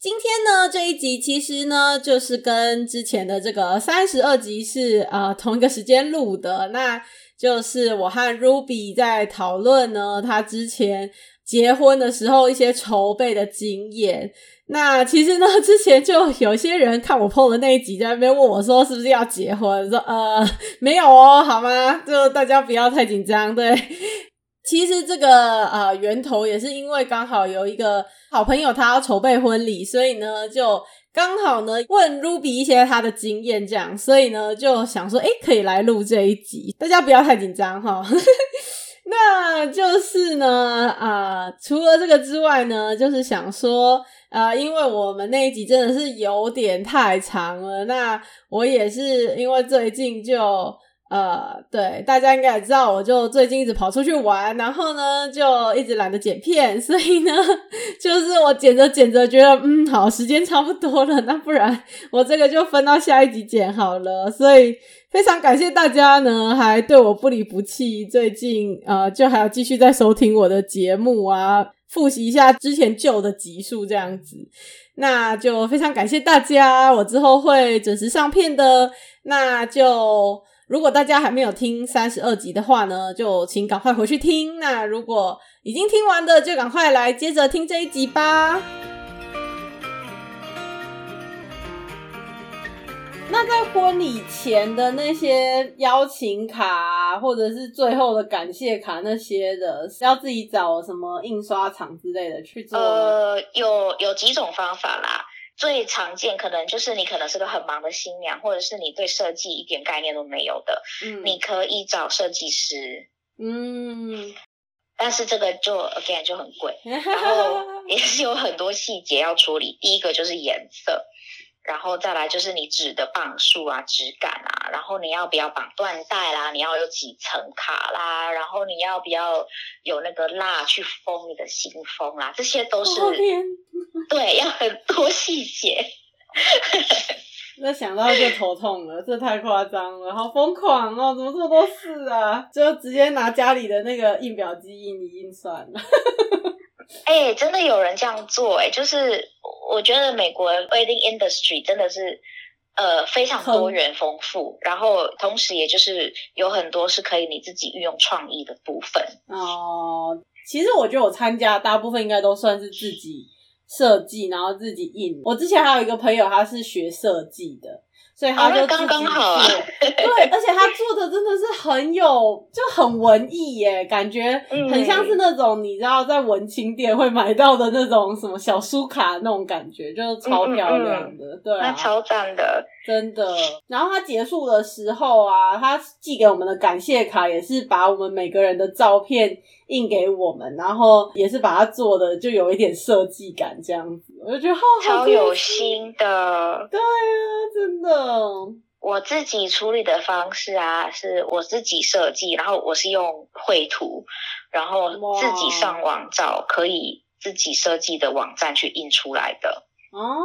今天呢，这一集其实呢，就是跟之前的这个三十二集是呃同一个时间录的，那就是我和 Ruby 在讨论呢，他之前结婚的时候一些筹备的经验。那其实呢，之前就有些人看我 PO 的那一集，在那边问我说是不是要结婚，说呃没有哦，好吗？就大家不要太紧张，对。其实这个呃源头也是因为刚好有一个好朋友他要筹备婚礼，所以呢就刚好呢问 Ruby 一些他的经验，这样，所以呢就想说，诶可以来录这一集，大家不要太紧张哈。那就是呢啊、除了这个之外呢，就是想说啊、呃，因为我们那一集真的是有点太长了，那我也是因为最近就。呃，对，大家应该也知道，我就最近一直跑出去玩，然后呢，就一直懒得剪片，所以呢，就是我剪着剪着觉得，嗯，好，时间差不多了，那不然我这个就分到下一集剪好了。所以非常感谢大家呢，还对我不离不弃，最近呃，就还要继续在收听我的节目啊，复习一下之前旧的集数这样子，那就非常感谢大家，我之后会准时上片的，那就。如果大家还没有听三十二集的话呢，就请赶快回去听。那如果已经听完的，就赶快来接着听这一集吧。那在婚礼前的那些邀请卡，或者是最后的感谢卡那些的，是要自己找什么印刷厂之类的去做？呃，有有几种方法啦。最常见可能就是你可能是个很忙的新娘，或者是你对设计一点概念都没有的，嗯，你可以找设计师，嗯，但是这个就 again 就很贵，然后 也是有很多细节要处理。第一个就是颜色。然后再来就是你纸的磅数啊、质感啊，然后你要不要绑缎带啦？你要有几层卡啦？然后你要不要有那个蜡去封你的信封啦？这些都是 对，要很多细节。那想到就头痛了，这太夸张了，好疯狂哦！怎么这么多事啊？就直接拿家里的那个印表机印一印算了。哎、欸，真的有人这样做哎、欸，就是我觉得美国 wedding industry 真的是呃非常多元丰富，然后同时也就是有很多是可以你自己运用创意的部分哦。其实我觉得我参加大部分应该都算是自己设计，然后自己印。我之前还有一个朋友，他是学设计的。所以他就刚刚好，啊，对，而且他做的真的是很有，就很文艺耶，感觉很像是那种你知道在文青店会买到的那种什么小书卡那种感觉，就是超漂亮的，嗯嗯对，啊，那超赞的，真的。然后他结束的时候啊，他寄给我们的感谢卡也是把我们每个人的照片印给我们，然后也是把它做的就有一点设计感这样子，我就觉得好超有心的，对啊，真的。我自己处理的方式啊，是我自己设计，然后我是用绘图，然后自己上网找可以自己设计的网站去印出来的。哦，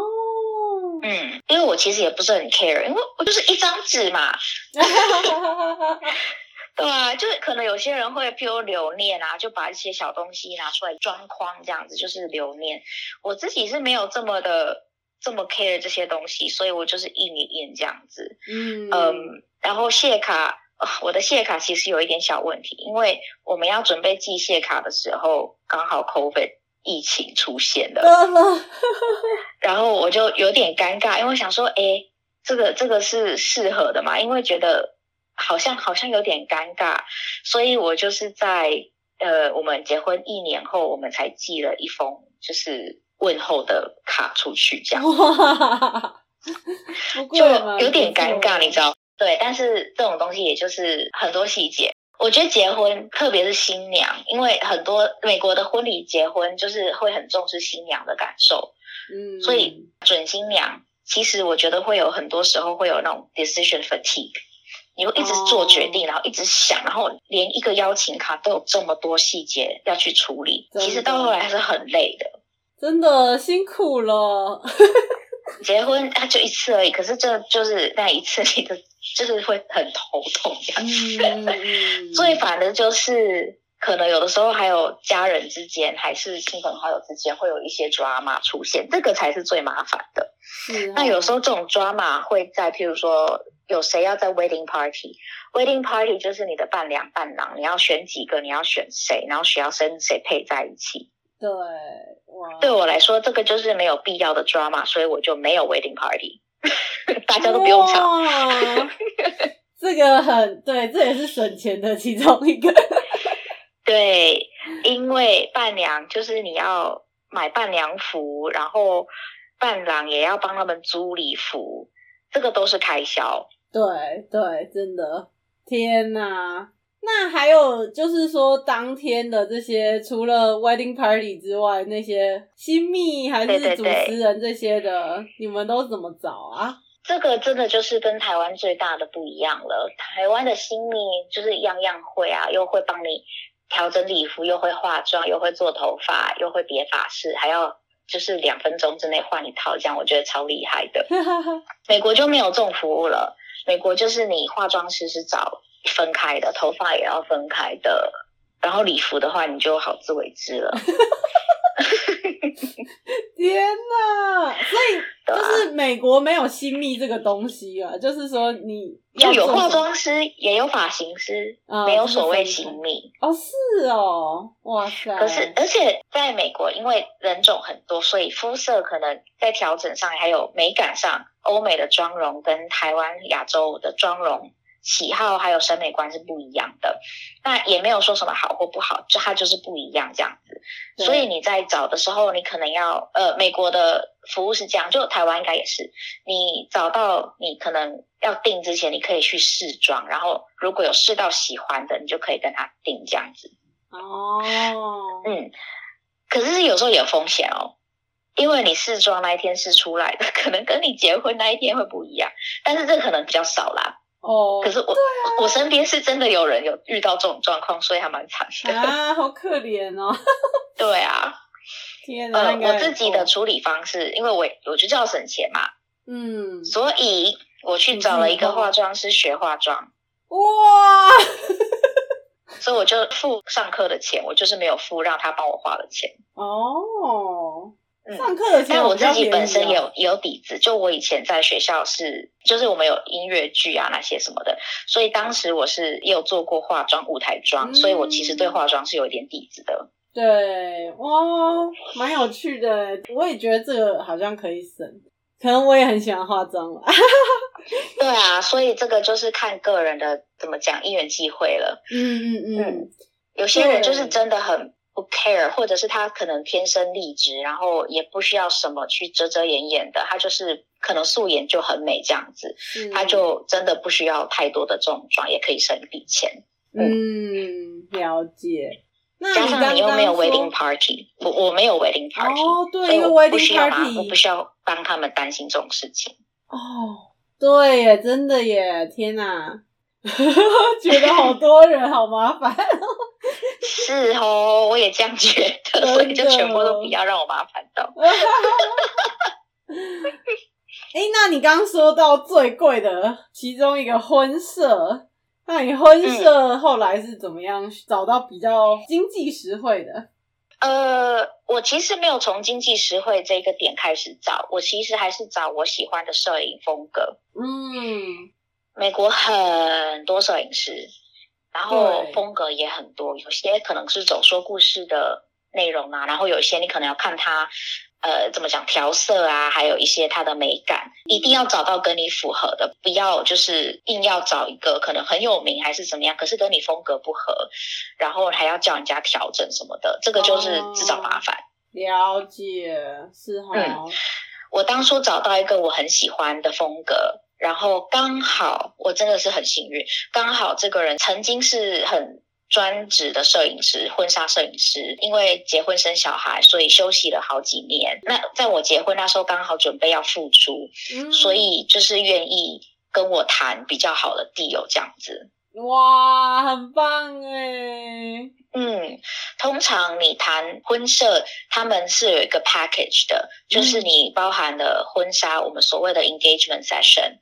嗯，因为我其实也不是很 care，因为我就是一张纸嘛。对啊，就是可能有些人会譬如留念啊，就把一些小东西拿出来装框这样子，就是留念。我自己是没有这么的。这么 care 这些东西，所以我就是印一印这样子。嗯嗯，然后谢卡，我的谢卡其实有一点小问题，因为我们要准备寄谢卡的时候，刚好 COVID 疫情出现了，然后我就有点尴尬，因为我想说，哎，这个这个是适合的嘛？因为觉得好像好像有点尴尬，所以我就是在呃，我们结婚一年后，我们才寄了一封，就是。问候的卡出去，这样。就有点尴尬，你知道？对，但是这种东西也就是很多细节。我觉得结婚，特别是新娘，因为很多美国的婚礼结婚就是会很重视新娘的感受，嗯，所以准新娘其实我觉得会有很多时候会有那种 decision fatigue，你会一直做决定，然后一直想，然后连一个邀请卡都有这么多细节要去处理，其实到后来还是很累的。真的辛苦了。结婚啊，就一次而已，可是这就是那一次，你的就是会很头痛这样子。嗯、最烦的就是，可能有的时候还有家人之间，还是亲朋好友之间，会有一些 drama 出现，这个才是最麻烦的。那有时候这种 drama 会在，譬如说有谁要在 wedding party，wedding party 就是你的伴娘伴郎，你要选几个，你要选谁，然后谁要跟谁配在一起。对。对我来说，这个就是没有必要的 drama，所以我就没有 wedding party，大家都不用吵。这个很对，这也是省钱的其中一个。对，因为伴娘就是你要买伴娘服，然后伴郎也要帮他们租礼服，这个都是开销。对对，真的，天哪！那还有就是说，当天的这些除了 wedding party 之外，那些新密还是主持人这些的，对对对，你们都怎么找啊？这个真的就是跟台湾最大的不一样了。台湾的新密就是样样会啊，又会帮你调整礼服，又会化妆，又会做头发，又会别发饰，还要就是两分钟之内换一套，这样我觉得超厉害的。美国就没有这种服务了，美国就是你化妆师是找。分开的，头发也要分开的，然后礼服的话，你就好自为之了。天哪！所以 就是美国没有新密这个东西啊，就是说你要有化妆师，也有发型师，哦、没有所谓新密哦。是哦，哇塞！可是而且在美国，因为人种很多，所以肤色可能在调整上还有美感上，欧美的妆容跟台湾亚洲的妆容。喜好还有审美观是不一样的，那也没有说什么好或不好，就它就是不一样这样子。所以你在找的时候，你可能要呃，美国的服务是这样，就台湾应该也是。你找到你可能要订之前，你可以去试妆，然后如果有试到喜欢的，你就可以跟他订这样子。哦，嗯，可是有时候也有风险哦，因为你试妆那一天试出来的，可能跟你结婚那一天会不一样，但是这可能比较少啦。哦，可是我、啊、我身边是真的有人有遇到这种状况，所以还蛮惨的啊，好可怜哦。对啊，天哪！呃，我自己的处理方式，因为我我就叫省钱嘛，嗯，所以我去找了一个化妆师学化妆。哇！所以我就付上课的钱，我就是没有付让他帮我化的钱。哦。上课的时候，但我自己本身也有也有底子，就我以前在学校是，就是我们有音乐剧啊那些什么的，所以当时我是也有做过化妆舞台妆，嗯、所以我其实对化妆是有一点底子的。对，哦，蛮有趣的，我也觉得这个好像可以省，可能我也很喜欢化妆了。对啊，所以这个就是看个人的怎么讲，因缘际会了。嗯嗯嗯，嗯，有些人就是真的很。不 care，或者是他可能天生丽质，然后也不需要什么去遮遮掩掩的，他就是可能素颜就很美这样子，嗯、他就真的不需要太多的重妆，也可以省一笔钱。嗯，了解。那加上你又没有 wedding party，我我没有 wedding party，哦，对，所以我不需要 wedding party，我不需要帮他们担心这种事情。哦，对耶，真的耶，天哪！觉得好多人好麻烦，是哦，我也这样觉得，所以就全部都不要让我麻烦到。哎、欸，那你刚刚说到最贵的其中一个婚摄，那你婚摄后来是怎么样找到比较经济实惠的？呃，我其实没有从经济实惠这个点开始找，我其实还是找我喜欢的摄影风格。嗯。美国很多摄影师，然后风格也很多，有些可能是走说故事的内容啊，然后有一些你可能要看它，呃，怎么讲调色啊，还有一些它的美感，一定要找到跟你符合的，不要就是硬要找一个可能很有名还是怎么样，可是跟你风格不合，然后还要叫人家调整什么的，这个就是自找麻烦。哦，了解，是哈。嗯，我当初找到一个我很喜欢的风格。然后刚好，我真的是很幸运，刚好这个人曾经是很专职的摄影师，婚纱摄影师，因为结婚生小孩，所以休息了好几年。那在我结婚那时候，刚好准备要复出，嗯、所以就是愿意跟我谈比较好的 deal 这样子。哇，很棒哎！嗯，通常你谈婚摄，他们是有一个 package 的，就是你包含了婚纱，我们所谓的 engagement session。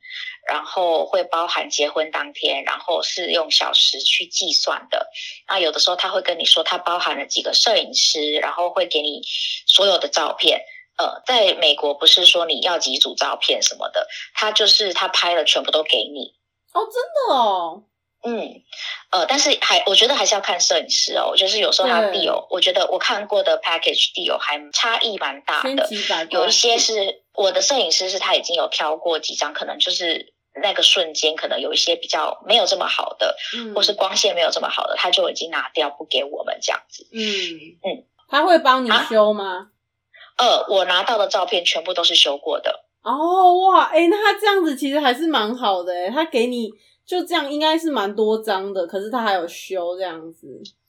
然后会包含结婚当天，然后是用小时去计算的。那有的时候他会跟你说，他包含了几个摄影师，然后会给你所有的照片。呃，在美国不是说你要几组照片什么的，他就是他拍了全部都给你。哦，真的哦。嗯，呃，但是还我觉得还是要看摄影师哦。就是有时候他 deal，我觉得我看过的 package deal 还差异蛮大的。有一些是我的摄影师是他已经有挑过几张，可能就是那个瞬间可能有一些比较没有这么好的，嗯，或是光线没有这么好的，他就已经拿掉不给我们这样子。嗯嗯，他会帮你修吗？啊？呃，我拿到的照片全部都是修过的。哦哇，哎，那他这样子其实还是蛮好的哎，他给你。就这样应该是蛮多张的，可是他还有修这样子。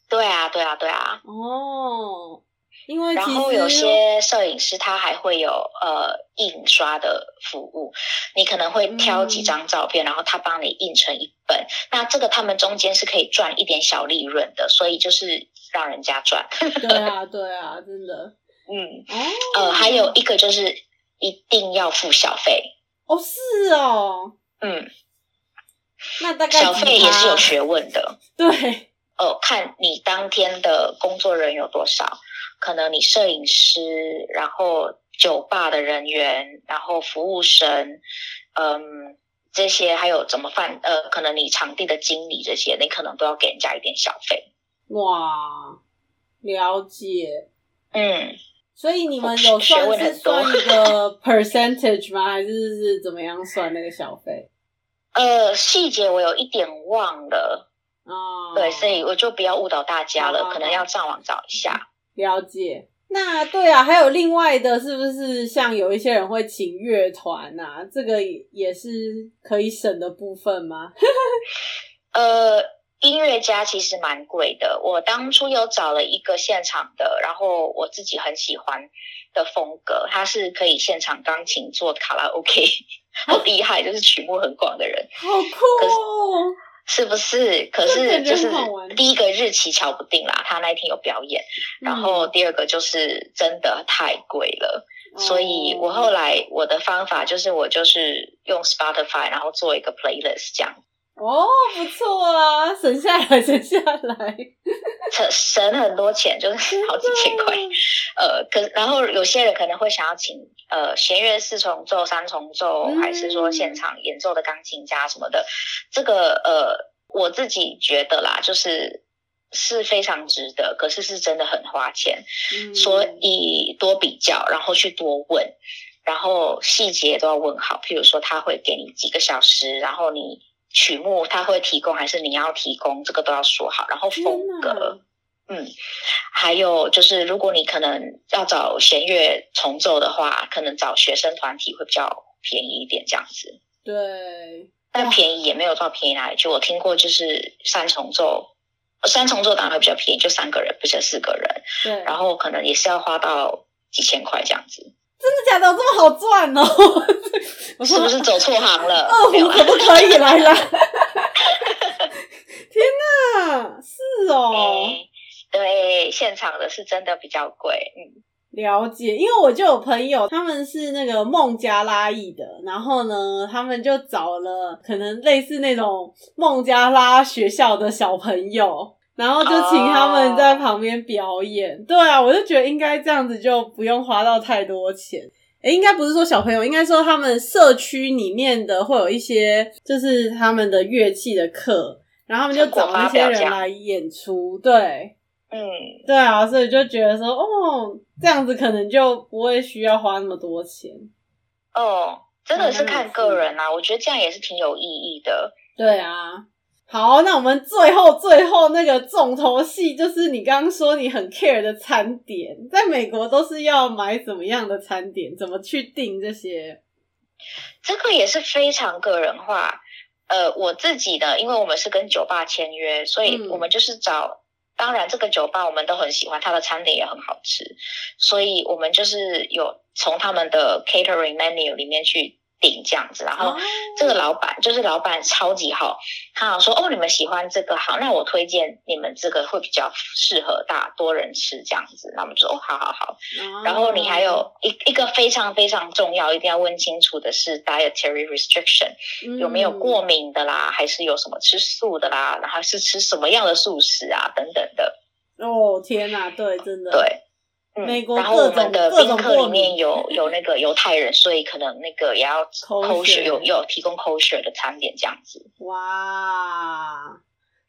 对啊，对啊，对啊。哦，因为然后有些摄影师他还会有呃印刷的服务，你可能会挑几张照片，嗯、然后他帮你印成一本。那这个他们中间是可以赚一点小利润的，所以就是让人家赚。对啊，对啊，真的。嗯。哦。呃，还有一个就是一定要付小费。哦，是哦。嗯。那大概小费也是有学问的，对，哦，看你当天的工作人员有多少，可能你摄影师，然后酒吧的人员，然后服务生，嗯，这些还有怎么办？呃，可能你场地的经理这些，你可能都要给人家一点小费。哇，了解，嗯，所以你们有算是算一个 percentage 吗？还是是怎么样算那个小费？呃，细节我有一点忘了，哦，对，所以我就不要误导大家了，哦、可能要上网找一下。了解。那对啊，还有另外的，是不是像有一些人会请乐团啊？这个也是可以省的部分吗？呃，音乐家其实蛮贵的。我当初有找了一个现场的，然后我自己很喜欢的风格，他是可以现场钢琴做卡拉 OK。好厉害，就是曲目很广的人，好酷哦！是不是？可是就是第一个日期瞧不定啦，他那一天有表演，嗯、然后第二个就是真的太贵了，嗯、所以我后来我的方法就是我就是用 Spotify，然后做一个 playlist 这样。哦，不错啊，省下来，省下来，省省很多钱，就是好几千块。呃，可然后有些人可能会想要请呃弦乐四重奏、三重奏，嗯、还是说现场演奏的钢琴家什么的。这个呃，我自己觉得啦，就是是非常值得，可是是真的很花钱，嗯、所以多比较，然后去多问，然后细节都要问好。譬如说，他会给你几个小时，然后你。曲目他会提供还是你要提供？这个都要说好。然后风格，嗯，还有就是，如果你可能要找弦乐重奏的话，可能找学生团体会比较便宜一点，这样子。对，但便宜也没有到便宜哪里去。就我听过，就是三重奏，三重奏当然会比较便宜，就三个人，不是四个人。对，然后可能也是要花到几千块这样子。真的假的？这么好赚哦！我是不是走错行了？二胡可不可以来了？天哪，是哦、欸。对，现场的是真的比较贵。嗯，了解。因为我就有朋友，他们是那个孟加拉裔的，然后呢，他们就找了可能类似那种孟加拉学校的小朋友。然后就请他们在旁边表演，oh. 对啊，我就觉得应该这样子就不用花到太多钱。诶，应该不是说小朋友，应该说他们社区里面的会有一些，就是他们的乐器的课，然后他们就找那些人来演出。对，嗯，对啊，所以就觉得说，哦，这样子可能就不会需要花那么多钱。哦，真的是看个人啊，我觉得这样也是挺有意义的。对啊。好，那我们最后最后那个重头戏就是你刚刚说你很 care 的餐点，在美国都是要买怎么样的餐点？怎么去订这些？这个也是非常个人化。呃，我自己的，因为我们是跟酒吧签约，所以我们就是找。嗯、当然，这个酒吧我们都很喜欢，它的餐点也很好吃，所以我们就是有从他们的 catering menu 里面去。顶这样子，然后这个老板就是老板超级好，他好说哦，你们喜欢这个好，那我推荐你们这个会比较适合大多人吃这样子，那我们就说哦，好好好。然后你还有一一个非常非常重要，一定要问清楚的是 dietary restriction，有没有过敏的啦，还是有什么吃素的啦，然后是吃什么样的素食啊等等的。哦天哪，对，真的对。嗯，美国然后我们的宾客里面有有那个犹太人，所以可能那个也要 kosher 有有提供 kosher 的餐点这样子。哇，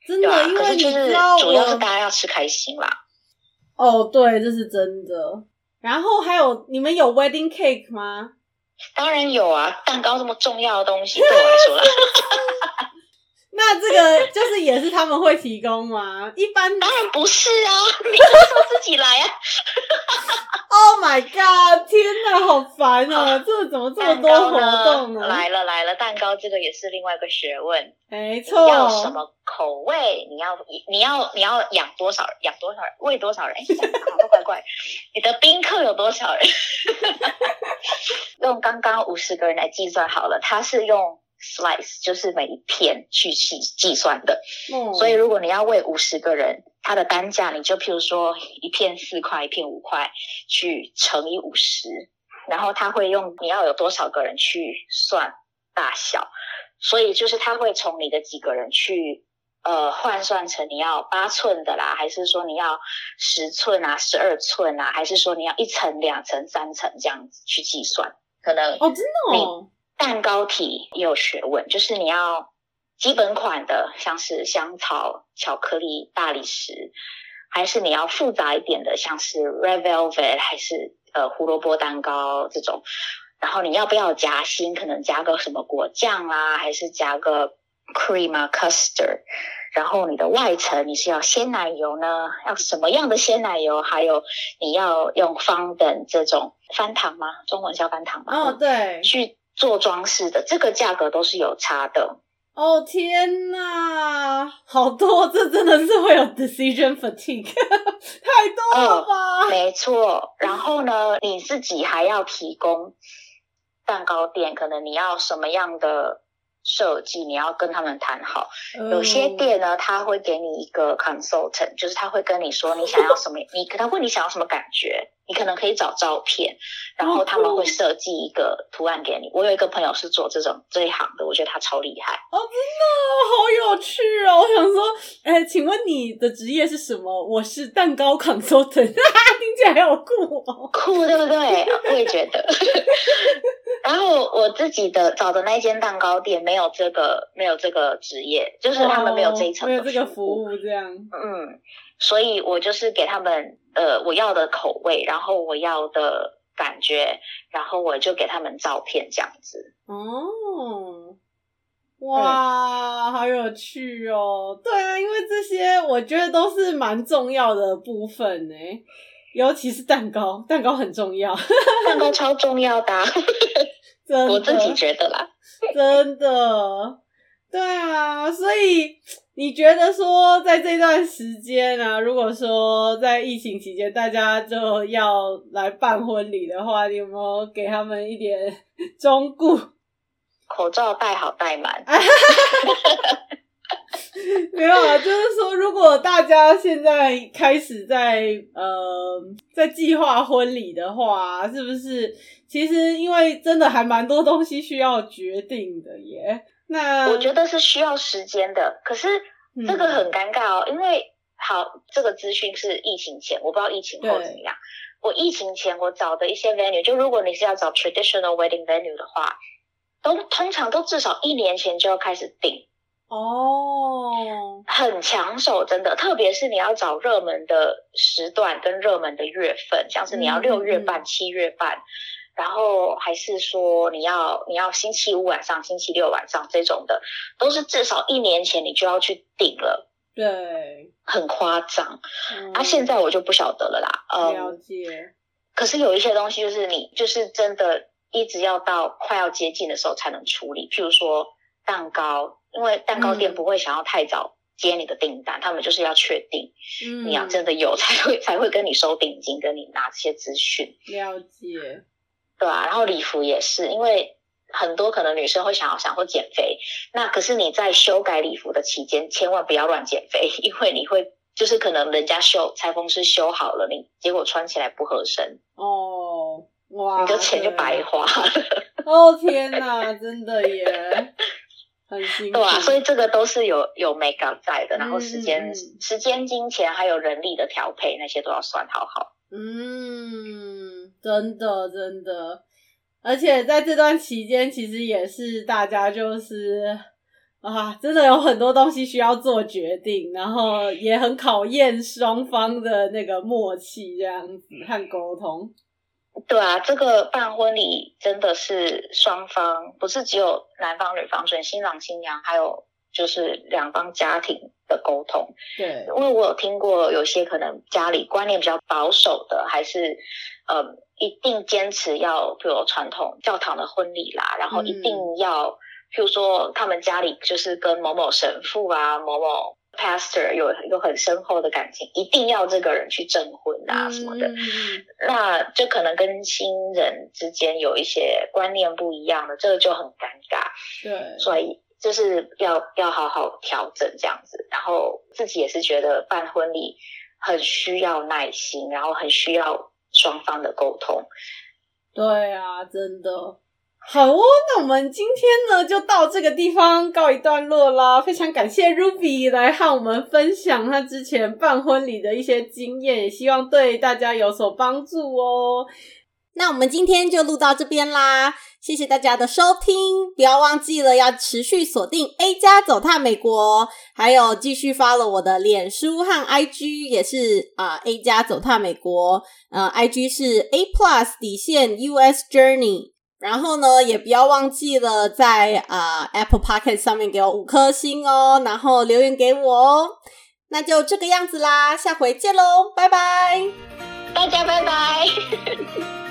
真的，啊、因为就是主要是大家要吃开心啦。哦，对，这是真的。然后还有你们有 wedding cake 吗？当然有啊，蛋糕这么重要的东西 对我来说啦。那这个就是也是他们会提供吗？一般 当然不是啊，你都说自己来啊。Oh my god！天哪，好烦哦、啊！这怎么这么多活动呢？呢来了来了，蛋糕这个也是另外一个学问。没错，要什么口味？你要你要你要养多少？养多少人？喂多少人？哎，好多怪怪。你的宾客有多少人？用刚刚五十个人来计算好了，他是用。Slice 就是每一片去计计算的，嗯，所以如果你要喂五十个人，它的单价你就譬如说一片四块，一片五块，去乘以五十，然后他会用你要有多少个人去算大小，所以就是他会从你的几个人去呃换算成你要八寸的啦，还是说你要十寸啊、十二寸啊，还是说你要一层、两层、三层这样子去计算，可能哦，真的哦。蛋糕体也有学问，就是你要基本款的，像是香草、巧克力、大理石，还是你要复杂一点的，像是 red velvet，还是呃胡萝卜蛋糕这种。然后你要不要夹心？可能加个什么果酱啊，还是加个 cream 啊，custard。然后你的外层你是要鲜奶油呢？要什么样的鲜奶油？还有你要用 fondant 这种翻糖吗？中文叫翻糖吗？哦，对，去。做装饰的这个价格都是有差的哦！天哪，好多，这真的是会有 decision fatigue，太多了吧？哦，没错，然后呢，你自己还要提供蛋糕店，可能你要什么样的？设计你要跟他们谈好，有些店呢，他会给你一个 consultant，就是他会跟你说你想要什么，你可能问你想要什么感觉，你可能可以找照片，然后他们会设计一个图案给你。我有一个朋友是做这种这一行的，我觉得他超厉害。哦，真的好有趣哦！我想说，哎，请问你的职业是什么？我是蛋糕 consultant，听起来好酷哦，酷对不对？我也觉得。然后我自己的找的那间蛋糕店没有这个没有这个职业，就是他们没有这一层、哦、没有这个服务这样。嗯，所以我就是给他们呃我要的口味，然后我要的感觉，然后我就给他们照片这样子。哦，哇，嗯、好有趣哦！对啊，因为这些我觉得都是蛮重要的部分呢，尤其是蛋糕，蛋糕很重要，蛋糕 超重要的、啊。真的，我自己觉得啦，真的，对啊，所以你觉得说在这段时间啊，如果说在疫情期间大家就要来办婚礼的话，你有没有给他们一点 忠告？口罩戴好戴满。没有啊，就是说，如果大家现在开始在呃在计划婚礼的话，是不是其实因为真的还蛮多东西需要决定的耶？那我觉得是需要时间的，可是这个很尴尬哦，嗯、因为好，这个资讯是疫情前，我不知道疫情后怎么样。我疫情前我找的一些 venue，就如果你是要找 traditional wedding venue 的话，都通常都至少一年前就要开始订。哦，很抢手，真的，特别是你要找热门的时段跟热门的月份，像是你要六月半、七月办，然后还是说你要你要星期五晚上、星期六晚上这种的，都是至少一年前你就要去订了。对，很夸张。嗯、啊，现在我就不晓得了啦。嗯、了解。可是有一些东西，就是你就是真的一直要到快要接近的时候才能处理，譬如说蛋糕。因为蛋糕店不会想要太早接你的订单，嗯、他们就是要确定你要真的有 才会、嗯、才会跟你收定金，跟你拿这些资讯。了解，对啊，然后礼服也是，因为很多可能女生会想要想会减肥，那可是你在修改礼服的期间，千万不要乱减肥，因为你会就是可能人家修裁缝师修好了，你结果穿起来不合身哦，哇，你的钱就白花了。哦天哪，真的耶！很辛苦，对啊，所以这个都是有有 make up 在的，然后时间、嗯、时间、金钱还有人力的调配，那些都要算好好。嗯，真的真的，而且在这段期间，其实也是大家就是啊，真的有很多东西需要做决定，然后也很考验双方的那个默契，这样子和沟通。对啊，这个办婚礼真的是双方，不是只有男方女方，所以新郎新娘还有就是两方家庭的沟通。对，因为我有听过有些可能家里观念比较保守的，还是呃一定坚持要，比如传统教堂的婚礼啦，然后一定要，嗯、譬如说他们家里就是跟某某神父啊，某某。Pastor 有有很深厚的感情，一定要这个人去证婚啊什么的，嗯、那就可能跟新人之间有一些观念不一样的，这个就很尴尬。对，所以就是要要好好调整这样子，然后自己也是觉得办婚礼很需要耐心，然后很需要双方的沟通。对啊，真的。好哦，那我们今天呢就到这个地方告一段落啦。非常感谢 Ruby 来和我们分享她之前办婚礼的一些经验，也希望对大家有所帮助哦。那我们今天就录到这边啦，谢谢大家的收听，不要忘记了要持续锁定 A 加走踏美国，还有继续 follow 我的脸书和 IG，也是啊、A 加走踏美国，呃 IG 是 A Plus 底线 US Journey。然后呢，也不要忘记了在啊、Apple Podcast 上面给我五颗星哦，然后留言给我哦。那就这个样子啦，下回见喽，拜拜，大家拜拜。